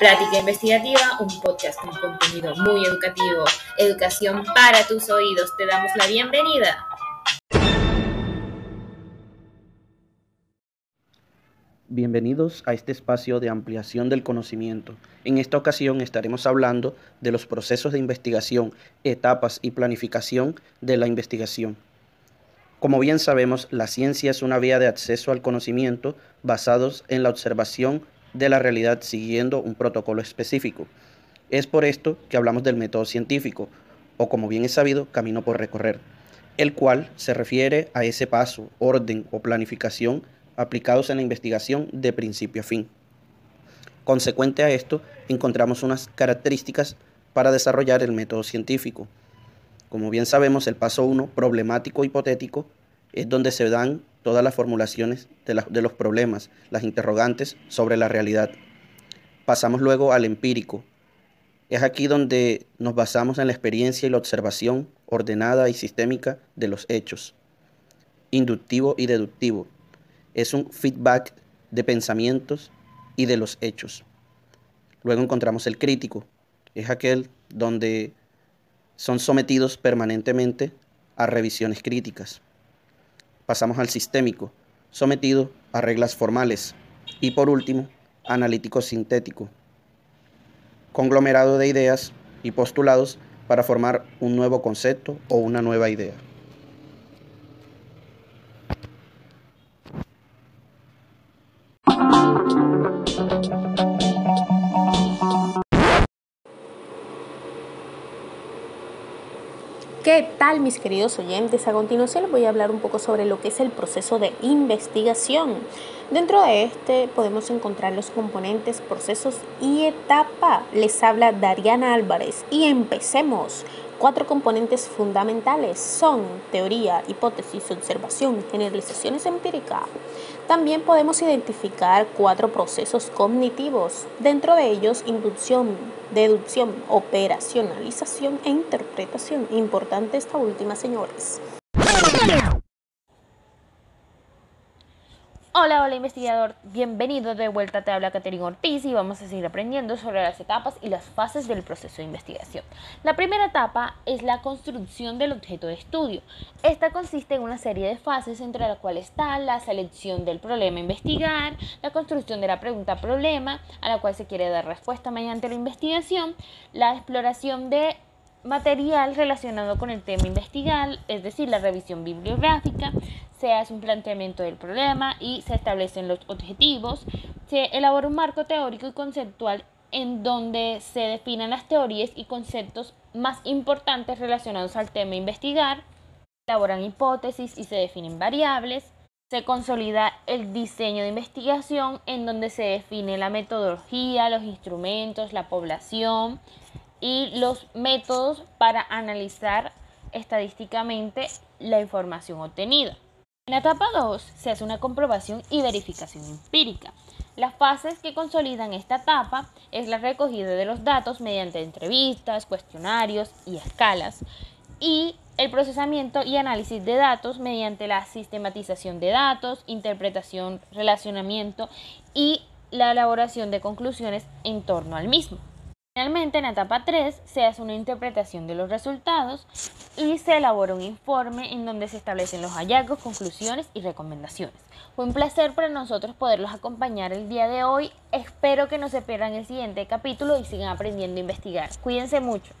Plática Investigativa, un podcast con contenido muy educativo, educación para tus oídos. Te damos la bienvenida. Bienvenidos a este espacio de ampliación del conocimiento. En esta ocasión estaremos hablando de los procesos de investigación, etapas y planificación de la investigación. Como bien sabemos, la ciencia es una vía de acceso al conocimiento basados en la observación de la realidad siguiendo un protocolo específico. Es por esto que hablamos del método científico, o como bien es sabido, camino por recorrer, el cual se refiere a ese paso, orden o planificación aplicados en la investigación de principio a fin. Consecuente a esto, encontramos unas características para desarrollar el método científico. Como bien sabemos, el paso 1, problemático hipotético, es donde se dan todas las formulaciones de, de, los problemas, las interrogantes sobre la realidad. Pasamos luego al empírico. Es aquí donde nos basamos en la experiencia y la observación ordenada y sistémica de los hechos. Inductivo y deductivo es un feedback de pensamientos y de los hechos. Luego encontramos el crítico, es aquel donde son sometidos permanentemente a revisiones críticas. Pasamos al sistémico, sometido a reglas formales. Y por último, analítico sintético, conglomerado de ideas y postulados para formar un nuevo concepto o una nueva idea. ¿Qué tal mis queridos oyentes? A continuación les voy a hablar un poco sobre lo que es el proceso de investigación. Dentro de este podemos encontrar los componentes, procesos y etapa. Les habla Dariana Álvarez y empecemos. Cuatro componentes fundamentales son teoría, hipótesis, observación, generalizaciones empíricas. También podemos identificar cuatro procesos cognitivos, dentro de ellos inducción, deducción, operacionalización e interpretación. Importante esta última, señores. Hola, hola investigador, bienvenido de vuelta, te habla Caterina Ortiz y vamos a seguir aprendiendo sobre las etapas y las fases del proceso de investigación. La primera etapa es la construcción del objeto de estudio. Esta consiste en una serie de fases entre las cuales está la selección del problema a investigar, la construcción de la pregunta problema a la cual se quiere dar respuesta mediante la investigación, la exploración de material relacionado con el tema investigar, es decir, la revisión bibliográfica, se hace un planteamiento del problema y se establecen los objetivos, se elabora un marco teórico y conceptual en donde se definen las teorías y conceptos más importantes relacionados al tema investigar, elaboran hipótesis y se definen variables, se consolida el diseño de investigación en donde se define la metodología, los instrumentos, la población, y los métodos para analizar estadísticamente la información obtenida. En la etapa 2 se hace una comprobación y verificación empírica. Las fases que consolidan esta etapa es la recogida de los datos mediante entrevistas, cuestionarios y escalas y el procesamiento y análisis de datos mediante la sistematización de datos, interpretación, relacionamiento y la elaboración de conclusiones en torno al mismo. Finalmente, en la etapa 3 se hace una interpretación de los resultados y se elabora un informe en donde se establecen los hallazgos, conclusiones y recomendaciones. Fue un placer para nosotros poderlos acompañar el día de hoy. Espero que no se pierdan el siguiente capítulo y sigan aprendiendo a investigar. Cuídense mucho.